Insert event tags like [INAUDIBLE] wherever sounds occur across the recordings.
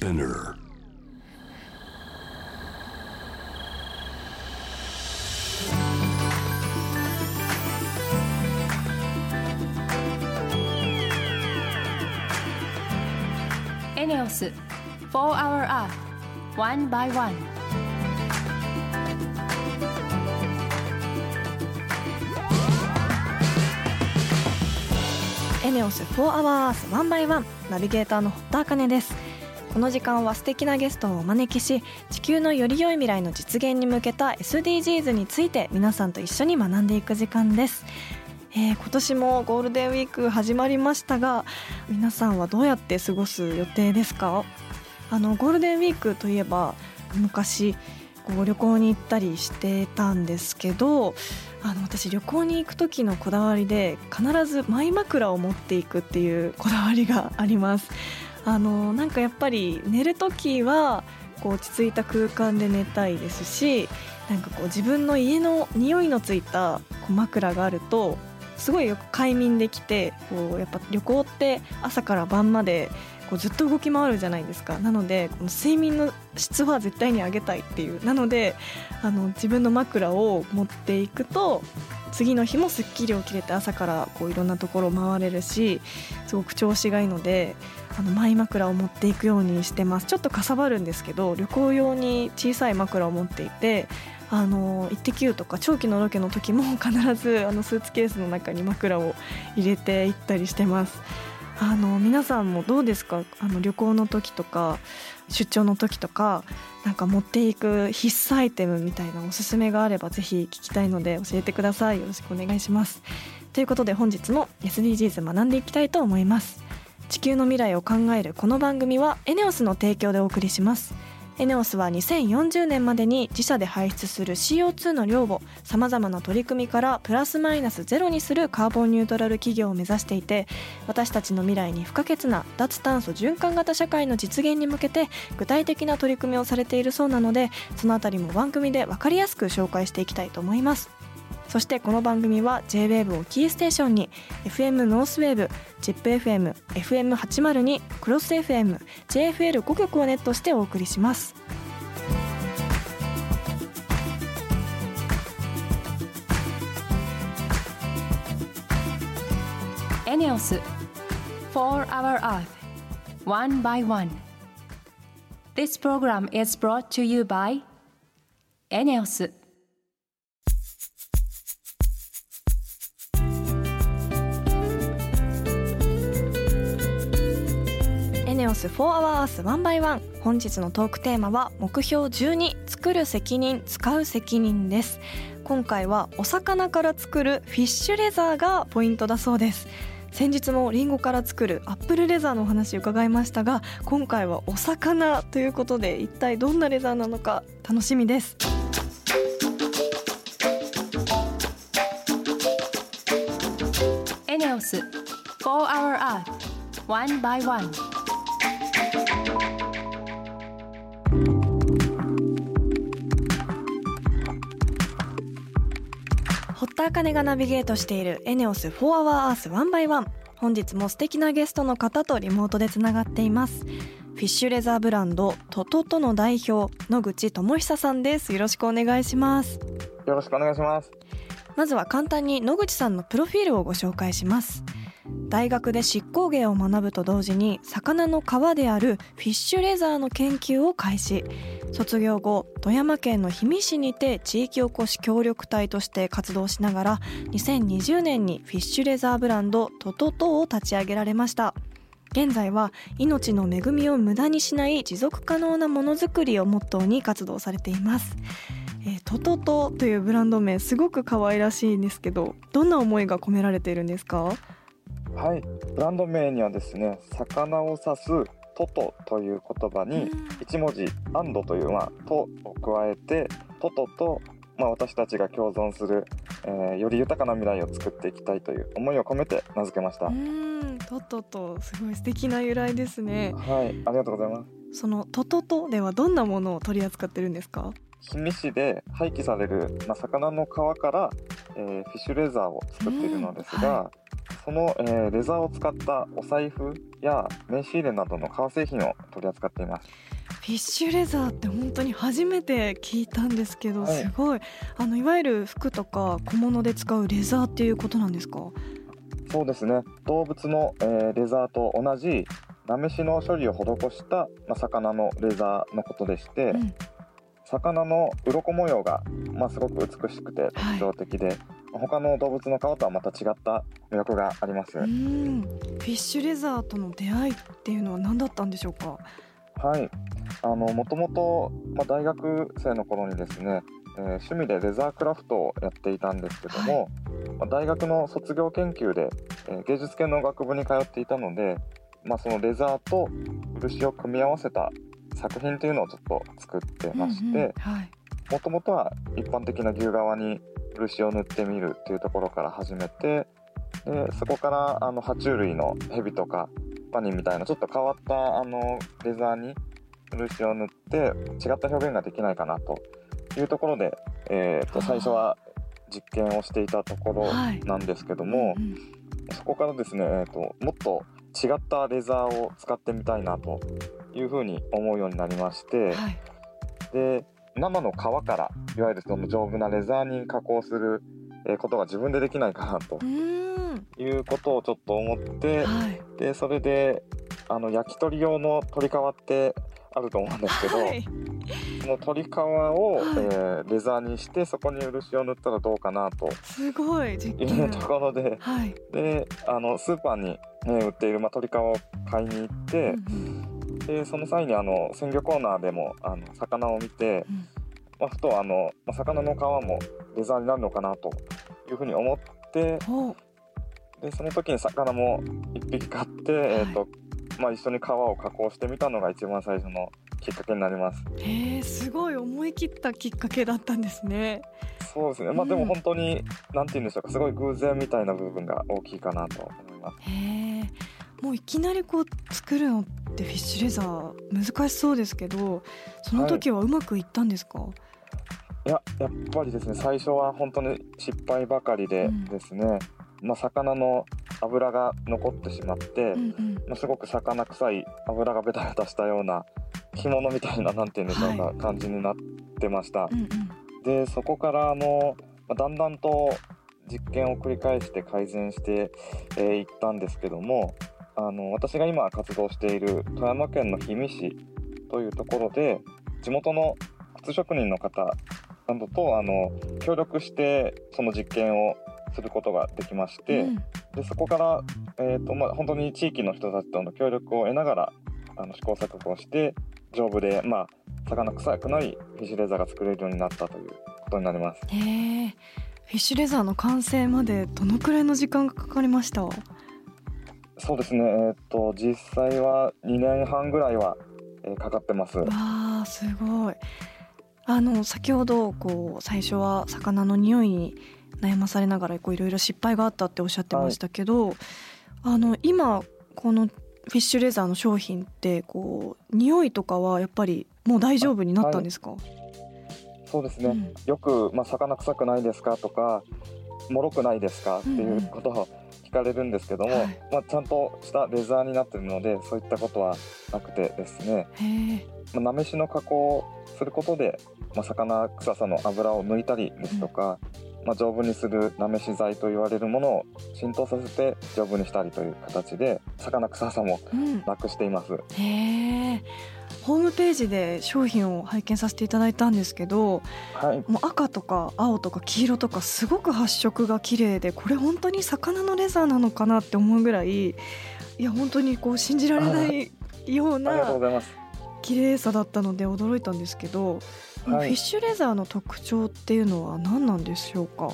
Spinner. ENEOS 4 Hour Earth One by One エネオス4 Hour Earth 1 by 1ナビゲーターの堀田茜ですこの時間は素敵なゲストをお招きし地球のより良い未来の実現に向けた SDGs について皆さんと一緒に学んでいく時間です。えー、今年もゴールデンウィーク始まりましたが皆さんはどうやって過ごす予定ですか？あのゴールデンウィークといえば昔こう旅行に行ったりしてたんですけどあの私旅行に行く時のこだわりで必ずマイ枕を持っていくっていうこだわりがあります。あのなんかやっぱり寝る時はこう落ち着いた空間で寝たいですしなんかこう自分の家の匂いのついたこう枕があるとすごいよく快眠できてこうやっぱ旅行って朝から晩までこうずっと動き回るじゃないですか。なのでこの睡眠の質は絶対に上げたいっていう。なのであの自分の枕を持っていくと次の日もすっきり起きれて朝からこういろんなところを回れるしすごく調子がいいのであのマイ枕を持っていくようにしてます。ちょっとかさばるんですけど旅行用に小さい枕を持っていてあの「イッテ Q!」とか長期のロケの時も必ずあのスーツケースの中に枕を入れていったりしてます。あの皆さんもどうですか？あの旅行の時とか出張の時とかなんか持っていく必須アイテムみたいなおすすめがあればぜひ聞きたいので教えてください。よろしくお願いします。ということで本日も SDGs 学んでいきたいと思います。地球の未来を考えるこの番組はエネオスの提供でお送りします。エネオスは2040年までに自社で排出する CO2 の量をさまざまな取り組みからプラスマイナスゼロにするカーボンニュートラル企業を目指していて私たちの未来に不可欠な脱炭素循環型社会の実現に向けて具体的な取り組みをされているそうなのでそのあたりも番組で分かりやすく紹介していきたいと思います。そしてこの番組は JWAVE をキーステーションに FM ノースウェーブ ZIPFM、FM802、クロス FM、JFL5 曲をネットしてお送りします。エネオス4 Hour Earth One by One This program is brought to you by エネオスス4アースワンバイワン本日のトークテーマは目標12作る責任使う責任です。今回はお魚から作るフィッシュレザーがポイントだそうです。先日もリンゴから作るアップルレザーのお話伺いましたが今回はお魚ということで一体どんなレザーなのか楽しみです。エネオス4 hour art 1 by 1田茜がナビゲートしているエネオス4 Hour Earth 1 by 1本日も素敵なゲストの方とリモートでつながっています。フィッシュレザーブランドトトトの代表野口智久さんです。よろしくお願いします。よろしくお願いします。まずは簡単に野口さんのプロフィールをご紹介します大学で執行芸を学ぶと同時に魚の皮であるフィッシュレザーの研究を開始。卒業後富山県の氷見市にて地域おこし協力隊として活動しながら2020年にフィッシュレザーブランドトトトを立ち上げられました。現在は命の恵みを無駄にしない持続可能なものづくりをモットーに活動されています。えートトトというブランド名すごく可愛らしいんですけどどんな思いが込められているんですか？はい、ブランド名にはですね、魚を指すトトという言葉に一文字アンドというまあとを加えてトトとまあ私たちが共存する、えーより豊かな未来を作っていきたいという思いを込めて名付けました。うん。トトトすごい素敵な由来ですね。い、ありがとうございます。そのトトトではどんなものを取り扱ってるんですか？氷見市で廃棄される、まあ、魚の皮から、えーフィッシュレザーを作っているのですが、うんその、えーレザーを使ったお財布や名刺入れなどの革製品を取り扱っています。フィッシュレザーって本当に初めて聞いたんですけど、はい。すごい。あのいわゆる服とか小物で使うレザーっていうことなんですか？そうですね。動物の、えーレザーと同じなめしの処理を施した、まあ、魚のレザーのことでして、うん。魚の鱗模様が、まあ、すごく美しくて特徴的で、他の動物の皮とはまた違った魅力があります、うん。フィッシュレザーとの出会いっていうのは何だったんでしょうか？はい。あのもともと、まあ、大学生の頃にですね、えー趣味でレザークラフトをやっていたんですけども、まあ、大学の卒業研究で、えー芸術系の学部に通っていたので、まあ、そのレザーと漆を組み合わせた作品というのをちょっと作ってましてはい。もともとは一般的な牛革に漆を塗ってみるっていうところから始めてでそこからあの爬虫類のヘビとかワニみたいなちょっと変わったあのレザーに漆を塗って違った表現ができないかなというところで、えー、と最初は実験をしていたところはい。なんですけども、うんそこからですね、えー、ともっと違ったレザーを使ってみたいなというふうに思うようになりまして。はい。で生の皮からいわゆるその丈夫なレザーに加工するえーことが自分でできないかなということをちょっと思ってはい。でそれであの焼き鳥用の鶏皮ってあると思うんですけど、はい。その鶏皮を、はい。えーレザーにしてそこに漆を塗ったらどうかなとすごい実いう験ところではい。であのスーパーに、ね、売っている、まあ、鶏皮を買いに行って、うんでその際にあの鮮魚コーナーでもあの魚を見て、うん。まあ、ふとあの、まあ、魚の皮もレザーになるのかなというふうに思ってでその時に魚も1匹買って、えーとまあ、一緒に皮を加工してみたのが一番最初のきっかけになります。へえすごい思い切ったきっかけだったんですね。そうですね、まあ、うん。でも本当に、なんて言うんでしょうかすごい偶然みたいな部分が大きいかなと思います。へえもういきなりこう作るのってフィッシュレザー難しそうですけどその時はうまくいったんですか、い。ややっぱりですね最初は本当に失敗ばかりでうん。ですね、まあ、魚の油が残ってしまって、うんうん。まあ、すごく魚臭い油がベタベタしたような干物みたいななんていうんでしょうか、は感じになってました。う。んうん。でそこからあの、まあだんだんと実験を繰り返して改善してい、えーいったんですけどもあの私が今活動している富山県の氷見市というところで地元の靴職人の方などとあの協力してその実験をすることができまして、うん。でそこから、えーとまあ、本当に地域の人たちとの協力を得ながらあの試行錯誤して丈夫で、まあ、魚臭くないフィッシュレザーが作れるようになったということになります。へえフィッシュレザーの完成までどのくらいの時間がかかりました？そうですね、えー、と実際は2年半ぐらいは、えーかかってます。わあすごい。あの先ほどこう最初は魚の匂いに悩まされながらこういろいろ失敗があったっておっしゃってましたけど、あの今このフィッシュレザーの商品ってこう匂いとかはやっぱりもう大丈夫になったんですか、そうですね、うん。よく、まあ、魚臭くないですかとか脆くないですかっていうことを聞かれるんですけども、はい。まあ、ちゃんとしたレザーになってるのでそういったことはなくてですね。まあなめしの加工をすることで、まあ、魚臭さの油を抜いたりですとか、まあ、丈夫にするなめし剤と言われるものを浸透させて丈夫にしたりという形で魚臭さもうん。なくしています。へえホームページで商品を拝見させていただいたんですけどはい、もう赤とか青とか黄色とかすごく発色が綺麗でこれ本当に魚のレザーなのかなって思うぐらいいや本当にこう信じられないような。綺麗さだったので驚いたんですけど、はい。フィッシュレザーの特徴っていうのは何なんでしょうか、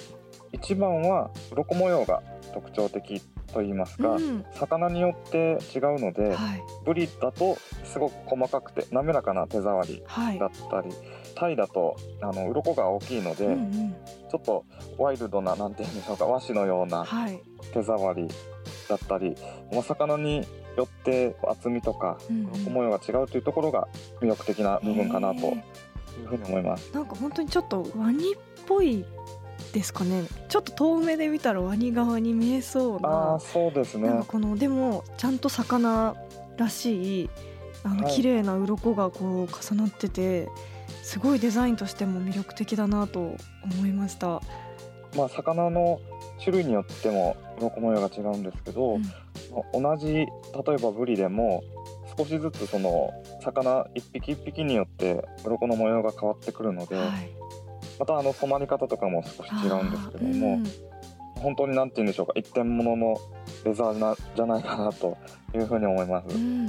一番は鱗模様が特徴的と言いますか、うん。魚によって違うので、はい。ブリだとすごく細かくて滑らかな手触りはい。だったりタイだとあの鱗が大きいので、うんうん。ちょっとワイルドななんていうんでしょうか和紙のようなはい。手触りだったりお魚によって厚みとかう模様が違うというところが魅力的な部分かなといへうふうに思います。ーなんか本当にちょっとワニっぽいっですかね。ちょっと遠目で見たらワニ側に見えそうな。ああそうですね。なんかこのでもちゃんと魚らしいあのはい。綺麗な鱗がこう重なっててすごいデザインとしても魅力的だなと思いました。まあ魚の種類によっても鱗模様が違うんですけど、うん。同じ例えばブリでも少しずつその魚一匹一匹によって鱗の模様が変わってくるので、はいまたあの染まり方とかも少し違うんですけども、うん。本当に何て言うんでしょうか一点物のレザーなじゃないかなというふうに思います。うん。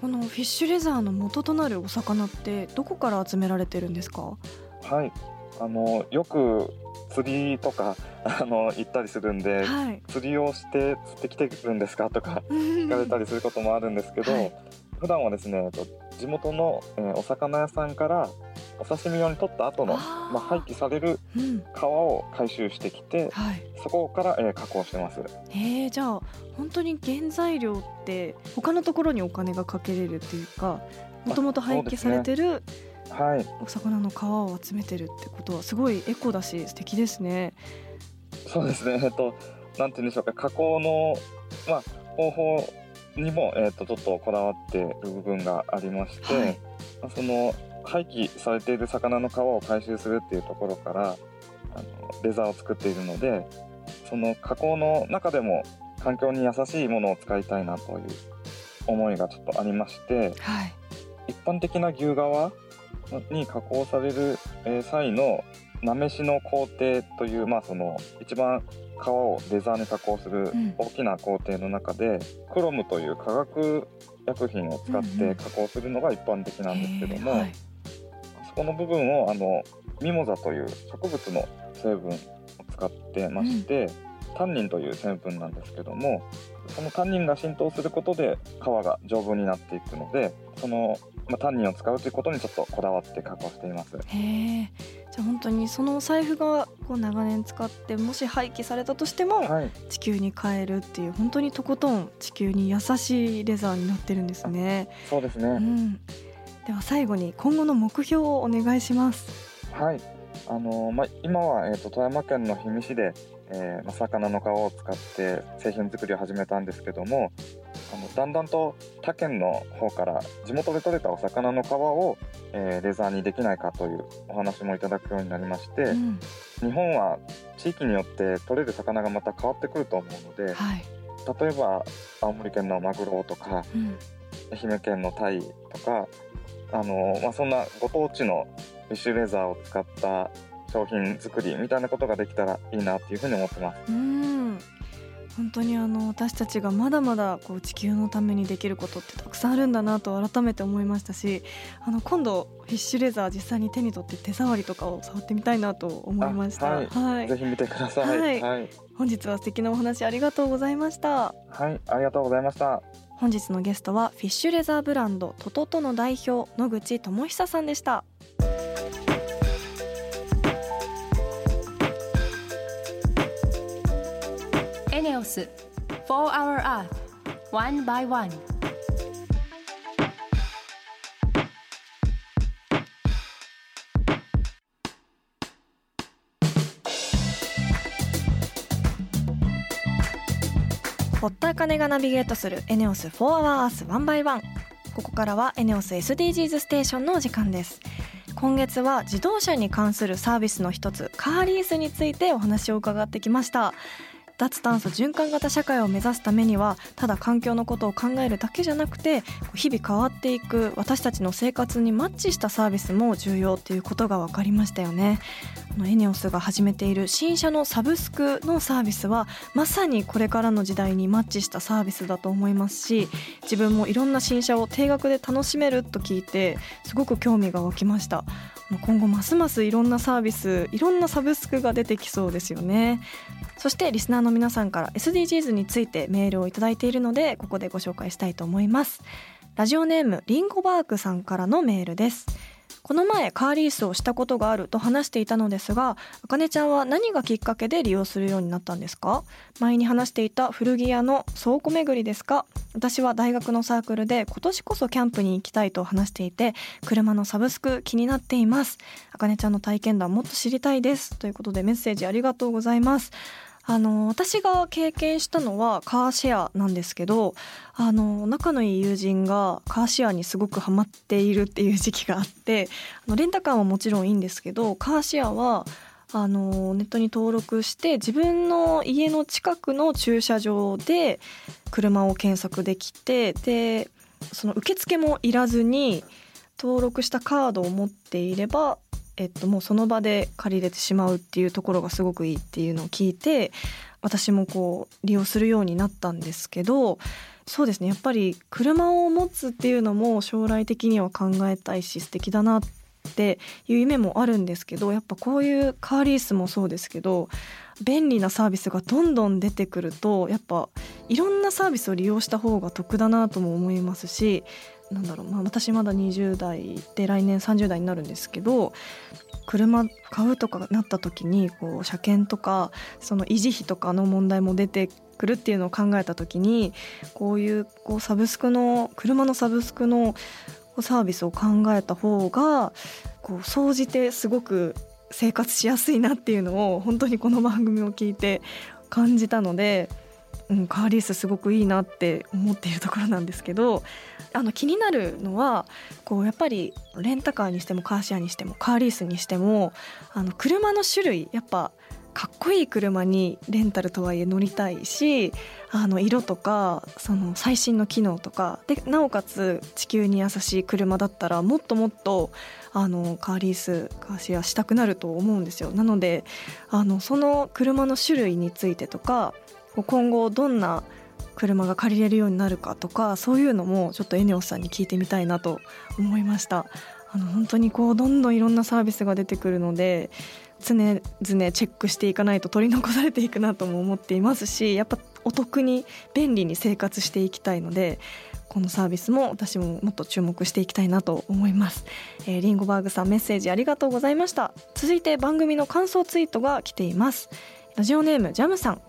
このフィッシュレザーの元となるお魚ってどこから集められてるんですか？はい。あのよく釣りとか [LAUGHS] あの行ったりするんで、はい。釣りをして釣ってきてるんですかとか聞かれたりすることもあるんですけど、はい。普段はですねえっと地元の、えーお魚屋さんからお刺身用に取った後のまあ、廃棄されるうん。皮を回収してきてはい。そこから、えー加工してます。へえじゃあ本当に原材料って他のところにお金がかけれるっていうかもともと廃棄されてるはい。お魚の皮を集めてるってことはすごいエコだし素敵ですね。そうですね。えっとなんて言うんでしょうか。加工のまあ方法にも、えっとちょっとこだわってる部分がありまして、はい。まあその廃棄されている魚の皮を回収するっていうところからあのレザーを作っているのでその加工の中でも環境に優しいものを使いたいなという思いがちょっとありましてはい。一般的な牛革に加工される、えー際のなめしの工程という、まあ、その一番皮をレザーに加工するうん。大きな工程の中で、クロムという化学薬品を使っうんうん。て加工するのが一般的なんですけども、へーはい。そこの部分をあのミモザという植物の成分を使ってまして、タンニンという成分なんですけどもそのタンニンが浸透することで皮が丈夫になっていくのでその、まあ、タンニンを使うということにちょっとこだわって加工しています。へえじゃあ本当にそのお財布がこう長年使ってもし廃棄されたとしてもはい、地球に変えるっていう本当にとことん地球に優しいレザーになってるんですね。そうですね。うん、では最後に今後の目標をお願いします。はい。あのまあ、今は、えー、と富山県の氷見市で、えーまあ、魚の皮を使って製品作りを始めたんですけどもあのだんだんと他県の方から地元で採れたお魚の皮を、えーレザーにできないかというお話もいただくようになりまして、うん、日本は地域によって採れる魚がまた変わってくると思うのではい、例えば青森県のマグロとかうん、愛媛県のタイとかあの、まあ、そんなご当地のフィッシュレザーを使った商品作りみたいなことができたらいいなっていうふうに思ってます。うん本当にあの私たちがまだまだこう地球のためにできることってたくさんあるんだなと改めて思いましたしあの今度フィッシュレザー実際に手に取って手触りとかを触ってみたいなと思いました。あはいはいぜひ見てください。ははいい、はい、本日は素敵なお話ありがとうございました。ありがとうございました。本日のゲストはフィッシュレザーブランドトトトの代表野口智久さんでした。エネオス4 Hour Earth One by One 堀田茜がナビゲートするエネオス4 Hour Earth One by One ここからはエネオス SDGs ステーションのお時間です。今月は自動車に関するサービスの一つカーリースについてお話を伺ってきました。脱炭素循環型社会を目指すためにはただ環境のことを考えるだけじゃなくて日々変わっていく私たちの生活にマッチしたサービスも重要っていうことが分かりましたよね。あのエネオスが始めている新車のサブスクのサービスはまさにこれからの時代にマッチしたサービスだと思いますし自分もいろんな新車を定額で楽しめると聞いてすごく興味が湧きました。今後ますますいろんなサービスいろんなサブスクが出てきそうですよね。そしてリスナーの皆さんから SDGs についてメールをいただいているのでここでご紹介したいと思います。ラジオネームリンゴバークさんからのメールです。この前カーリースをしたことがあると話していたのですがあかねちゃんは何がきっかけで利用するようになったんですか？前に話していた古着屋の倉庫巡りですか？私は大学のサークルで今年こそキャンプに行きたいと話していて車のサブスク気になっています。あかねちゃんの体験談もっと知りたいです。ということでメッセージありがとうございます。あの私が経験したのはカーシェアなんですけどあの仲のいい友人がカーシェアにすごくハマっているっていう時期があってあのレンタカーはもちろんいいんですけどカーシェアはあのネットに登録して自分の家の近くの駐車場で車を検索できてでその受付もいらずに登録したカードを持っていればえっと、もうその場で借りれてしまうっていうところがすごくいいっていうのを聞いて私もこう利用するようになったんですけどそうですね。やっぱり車を持つっていうのも将来的には考えたいし素敵だなっていう夢もあるんですけどやっぱこういうカーリースもそうですけど便利なサービスがどんどん出てくるとやっぱいろんなサービスを利用した方が得だなとも思いますしなんだろう、まあ、私まだ20代で来年30代になるんですけど車買うとかなった時にこう車検とかその維持費とかの問題も出てくるっていうのを考えた時にこういうこうサブスクの車のサブスクのサービスを考えた方がこう総じてすごく生活しやすいなっていうのを本当にこの番組を聞いて感じたので、うん、カーリースすごくいいなって思っているところなんですけどあの気になるのはこうやっぱりレンタカーにしてもカーシェアにしてもカーリースにしてもあの車の種類やっぱかっこいい車にレンタルとはいえ乗りたいしあの色とかその最新の機能とかでなおかつ地球に優しい車だったらもっともっとあのカーリースカーシェアしたくなると思うんですよ。なのであのその車の種類についてとか今後どんな車が借りれるようになるかとかそういうのもちょっとエネオスさんに聞いてみたいなと思いました。あの本当にこうどんどんいろんなサービスが出てくるので常々チェックしていかないと取り残されていくなとも思っていますしやっぱお得に便利に生活していきたいのでこのサービスも私ももっと注目していきたいなと思います、えー、リンゴバーグさんメッセージありがとうございました。続いて番組の感想ツイートが来ています。ラジオネームジャムさん。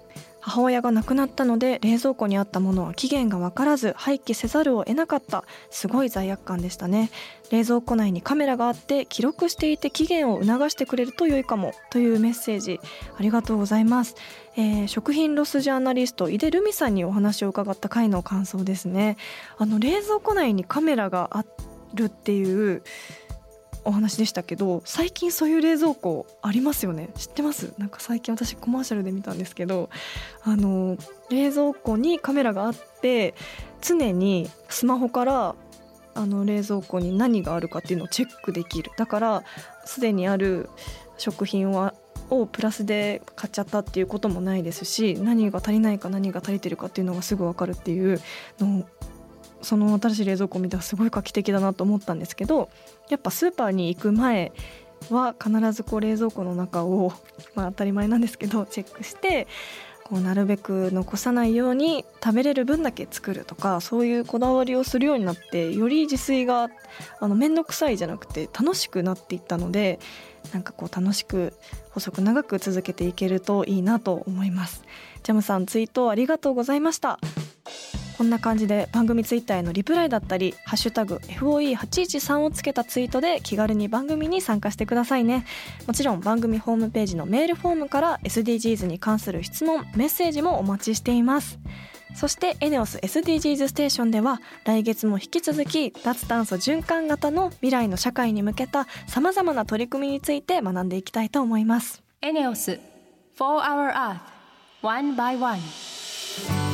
母親が亡くなったので冷蔵庫にあったものは期限が分からず廃棄せざるを得なかった。すごい罪悪感でしたね。冷蔵庫内にカメラがあって記録していて期限を促してくれると良いかも。というメッセージ。ありがとうございます、えー、食品ロスジャーナリスト井出留美さんにお話を伺った回の感想ですね。あの冷蔵庫内にカメラがあるっていうお話でしたけど最近そういう冷蔵庫ありますよね？知ってます？なんか最近私コマーシャルで見たんですけどあの冷蔵庫にカメラがあって常にスマホからあの冷蔵庫に何があるかっていうのをチェックできる。だからすでにある食品はをプラスで買っちゃったっていうこともないですし何が足りないか何が足りてるかっていうのがすぐ分かるっていうのその新しい冷蔵庫を見たらすごい画期的だなと思ったんですけどやっぱスーパーに行く前は必ずこう冷蔵庫の中を、[LAUGHS] まあ、当たり前なんですけどチェックしてこうなるべく残さないように食べれる分だけ作るとかそういうこだわりをするようになってより自炊があの面倒くさいじゃなくて楽しくなっていったのでなんかこう楽しく細く長く続けていけるといいなと思います。ジャムさんツイートありがとうございました。こんな感じで番組ツイッターへのリプライだったり「ハッシュタグ #FOE813」をつけたツイートで気軽に番組に参加してくださいね。もちろん番組ホームページのメールフォームから SDGs に関する質問メッセージもお待ちしています。そしてエネオス SDGs ステーションでは来月も引き続き脱炭素循環型の未来の社会に向けたさまざまな取り組みについて学んでいきたいと思います。エネオス4 Hour Earth One by One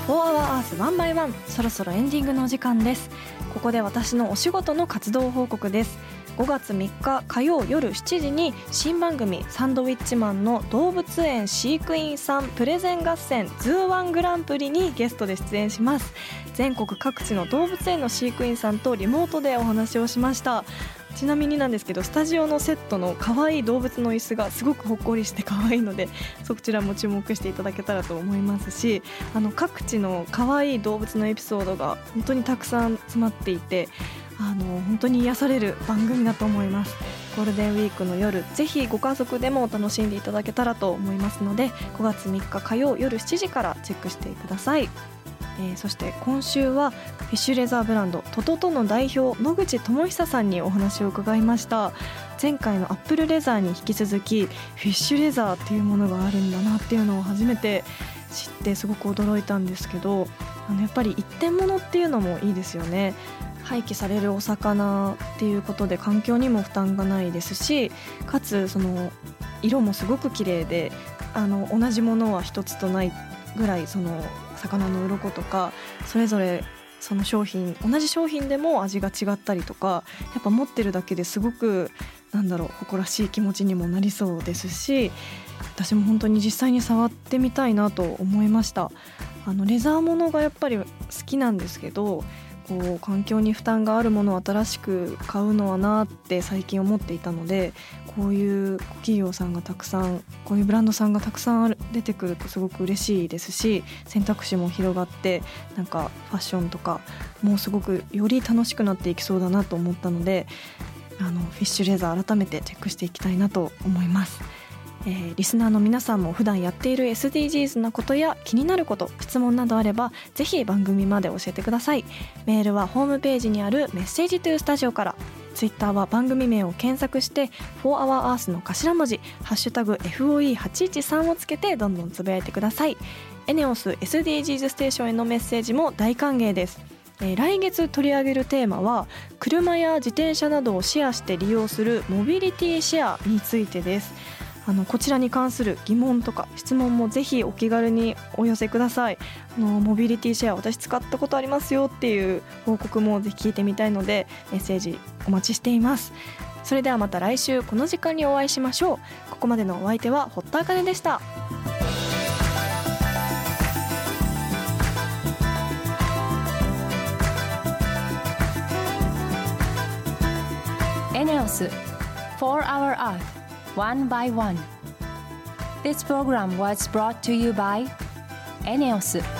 ス4 Hour Earth 1 by 1そろそろエンディングのお時間です。ここで私のお仕事の活動報告です。5月3日火曜夜7時に新番組サンドウィッチマンの動物園飼育員さんプレゼン合戦ズーワングランプリにゲストで出演します。全国各地の動物園の飼育員さんとリモートでお話をしました。ちなみになんですけどスタジオのセットの可愛い動物の椅子がすごくほっこりして可愛いのでそちらも注目していただけたらと思いますしあの各地の可愛い動物のエピソードが本当にたくさん詰まっていてあの本当に癒される番組だと思います。ゴールデンウィークの夜ぜひご家族でも楽しんでいただけたらと思いますので5月3日火曜夜7時からチェックしてください。えー、そして今週はフィッシュレザーブランドトトトの代表野口智久さんにお話を伺いました。前回のアップルレザーに引き続きフィッシュレザーっていうものがあるんだなっていうのを初めて知ってすごく驚いたんですけどあのやっぱり一点物っていうのもいいですよね。廃棄されるお魚っていうことで環境にも負担がないですしかつその色もすごく綺麗であの同じものは一つとないぐらいその魚の鱗とかそれぞれその商品同じ商品でも味が違ったりとかやっぱ持ってるだけですごくなんだろう誇らしい気持ちにもなりそうですし私も本当に実際に触ってみたいなと思いました。あのレザーものがやっぱり好きなんですけどこう環境に負担があるものを新しく買うのはなって最近思っていたのでこういう企業さんがたくさんこういうブランドさんがたくさん出てくるとすごく嬉しいですし選択肢も広がってなんかファッションとかもうすごくより楽しくなっていきそうだなと思ったのであのフィッシュレザー改めてチェックしていきたいなと思います。えー、リスナーの皆さんも普段やっている SDGs なことや気になること質問などあればぜひ番組まで教えてください。メールはホームページにあるメッセージトゥースタジオから。ツイッターは番組名を検索して「4HourEarth」の頭文字「ハッシュタグ #FOE813」をつけてどんどんつぶやいてください。エネオス SDGs ステーションへのメッセージも大歓迎です、来月取り上げるテーマは車や自転車などをシェアして利用するモビリティシェアについてです。あのこちらに関する疑問とか質問もぜひお気軽にお寄せください。あのモビリティシェア私使ったことありますよっていう報告もぜひ聞いてみたいのでメッセージお待ちしています。それではまた来週この時間にお会いしましょう。ここまでのお相手は堀田茜でした。エネオス4 Hour Earth one by one. This program was brought to you by ENEOS.